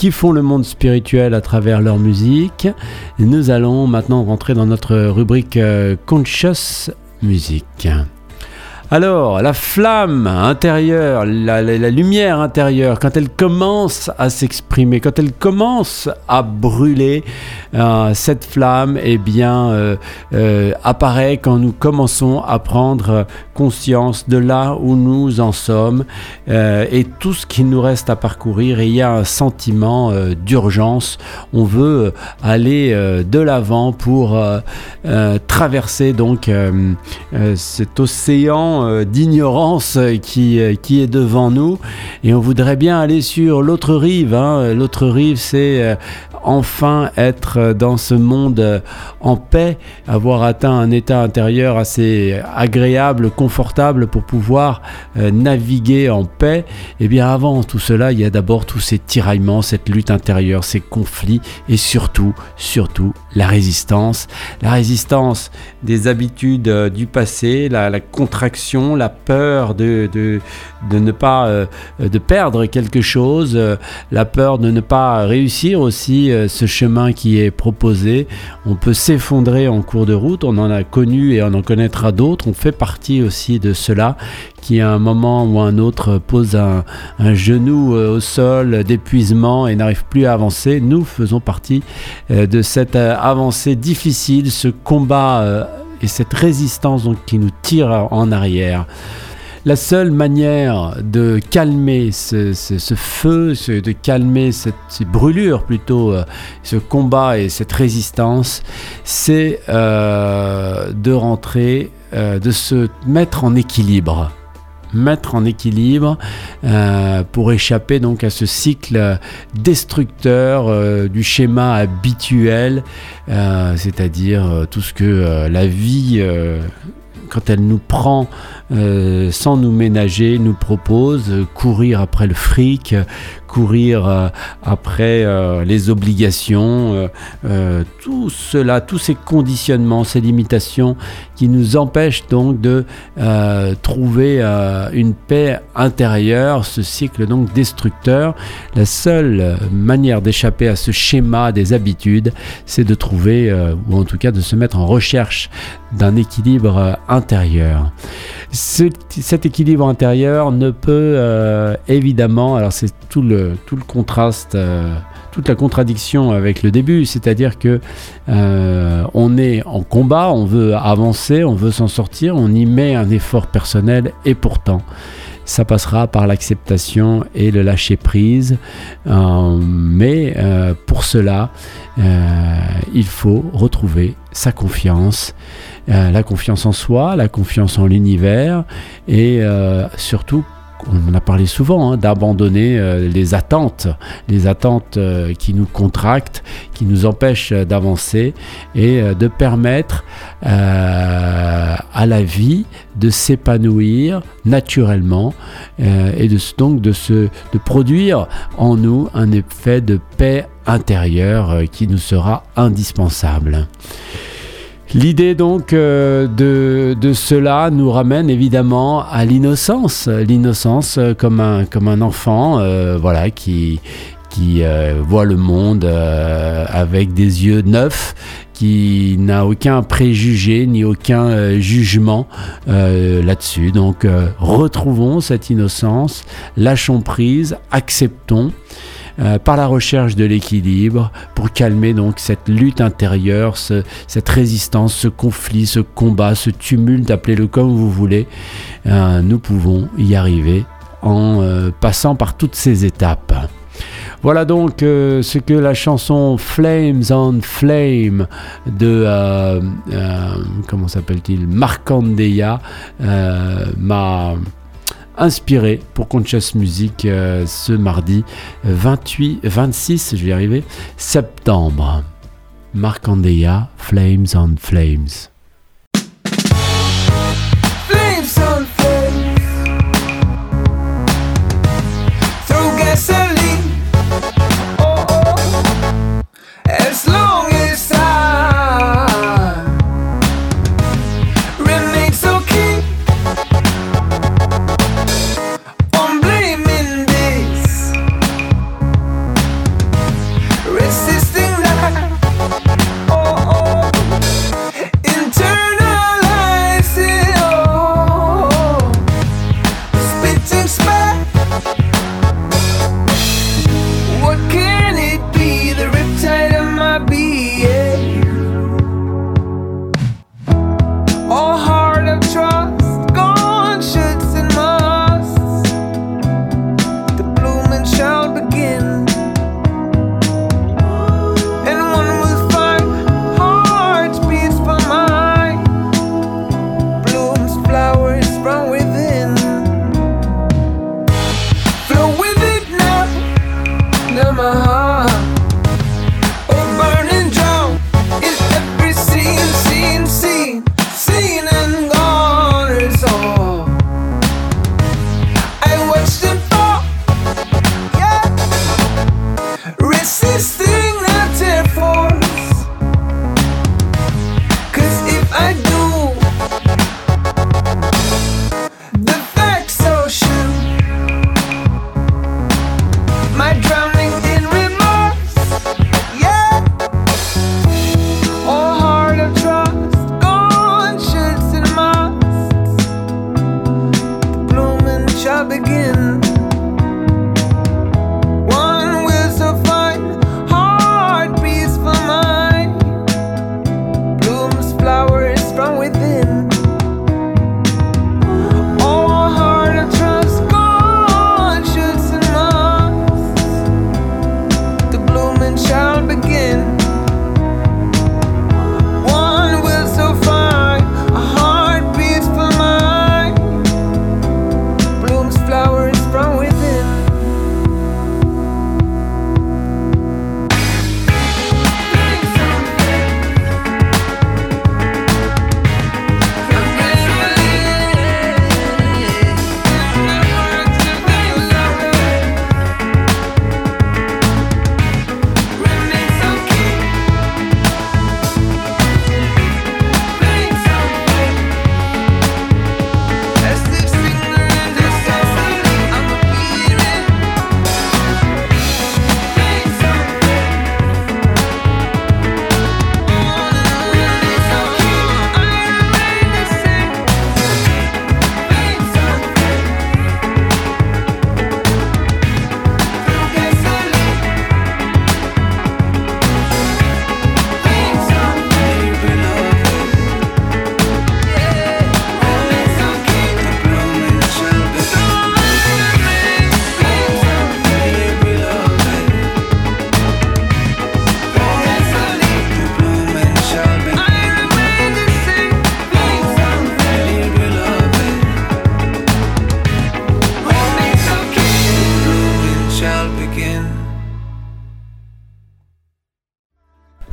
qui font le monde spirituel à travers leur musique. Nous allons maintenant rentrer dans notre rubrique euh, Conscious Music. Alors, la flamme intérieure, la, lumière intérieure, quand elle commence à s'exprimer, quand elle commence à brûler, euh, cette flamme, eh bien, euh, euh, apparaît quand nous commençons à prendre conscience de là où nous en sommes et tout ce qu'il nous reste à parcourir. Et il y a un sentiment d'urgence. On veut aller de l'avant pour traverser donc cet océan euh, d'ignorance qui, euh, qui est devant nous et on voudrait bien aller sur l'autre rive. Hein. L'autre rive, c'est euh, enfin être dans ce monde en paix, avoir atteint un état intérieur assez agréable, confortable pour pouvoir naviguer en paix. Et eh bien avant tout cela, il y a d'abord tous ces tiraillements, cette lutte intérieure, ces conflits et surtout, surtout la résistance. La résistance des habitudes du passé, la contraction la peur de, de, ne pas euh, de perdre quelque chose, euh, la peur de ne pas réussir aussi euh, ce chemin qui est proposé. On peut s'effondrer en cours de route, on en a connu et on en connaîtra d'autres. On fait partie aussi de cela qui à un moment ou un autre pose un, genou au sol d'épuisement et n'arrive plus à avancer. Nous faisons partie de cette avancée difficile, ce combat et cette résistance donc, qui nous tire en arrière. La seule manière de calmer ce, feu, de calmer cette, ces brûlures plutôt, euh, ce combat et cette résistance, c'est euh, de rentrer, euh, de se mettre en équilibre mettre en équilibre euh, pour échapper donc à ce cycle destructeur euh, du schéma habituel, euh, c'est-à-dire tout ce que la vie quand elle nous prend euh, sans nous ménager, nous propose courir après le fric, courir euh, après euh, les obligations, tout cela, tous ces conditionnements, ces limitations qui nous empêchent donc de trouver une paix intérieure, ce cycle donc destructeur. La seule manière d'échapper à ce schéma des habitudes, c'est de trouver, ou en tout cas de se mettre en recherche d'un équilibre intérieur. Cet équilibre intérieur ne peut euh, évidemment, alors c'est tout le, contraste, euh, toute la contradiction avec le début, c'est-à-dire que euh, on est en combat, on veut avancer, on veut s'en sortir, on y met un effort personnel et pourtant ça passera par l'acceptation et le lâcher prise. mais pour cela, il faut retrouver sa confiance euh, la confiance en soi, la confiance en l'univers et euh, surtout on en a parlé souvent, hein, d'abandonner euh, les attentes, les attentes qui nous contractent, qui nous empêchent d'avancer et de permettre à la vie de s'épanouir naturellement et donc de produire en nous un effet de paix intérieure qui nous sera indispensable. L'idée donc euh, de, cela nous ramène évidemment à l'innocence, l'innocence euh, comme un, enfant euh, voilà, qui voit le monde avec des yeux neufs, qui n'a aucun préjugé ni aucun jugement là-dessus. Donc retrouvons cette innocence, lâchons prise, acceptons. Euh, par la recherche de l'équilibre pour calmer donc cette lutte intérieure, cette résistance, ce conflit, ce combat, ce tumulte, appelez-le comme vous voulez. Euh, nous pouvons y arriver en euh, passant par toutes ces étapes. Voilà donc ce que la chanson Flames on Flame de comment s'appelle-t-il? Markandeya m'a inspiré pour Conscious Music euh, ce mardi 28, 26, je vais y arriver, septembre. Marc Andea, Flames on Flames.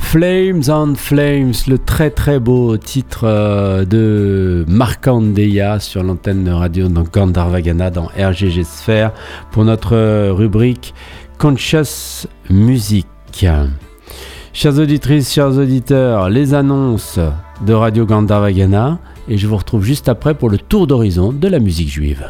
Flames on Flames, le très très beau titre euh, de Markandeya sur l'antenne radio dans Gandharvagana dans RGG Sphere pour notre rubrique Conscious Music. Chers auditrices, chers auditeurs, les annonces de Radio Gandharvagana et je vous retrouve juste après pour le tour d'horizon de la musique juive.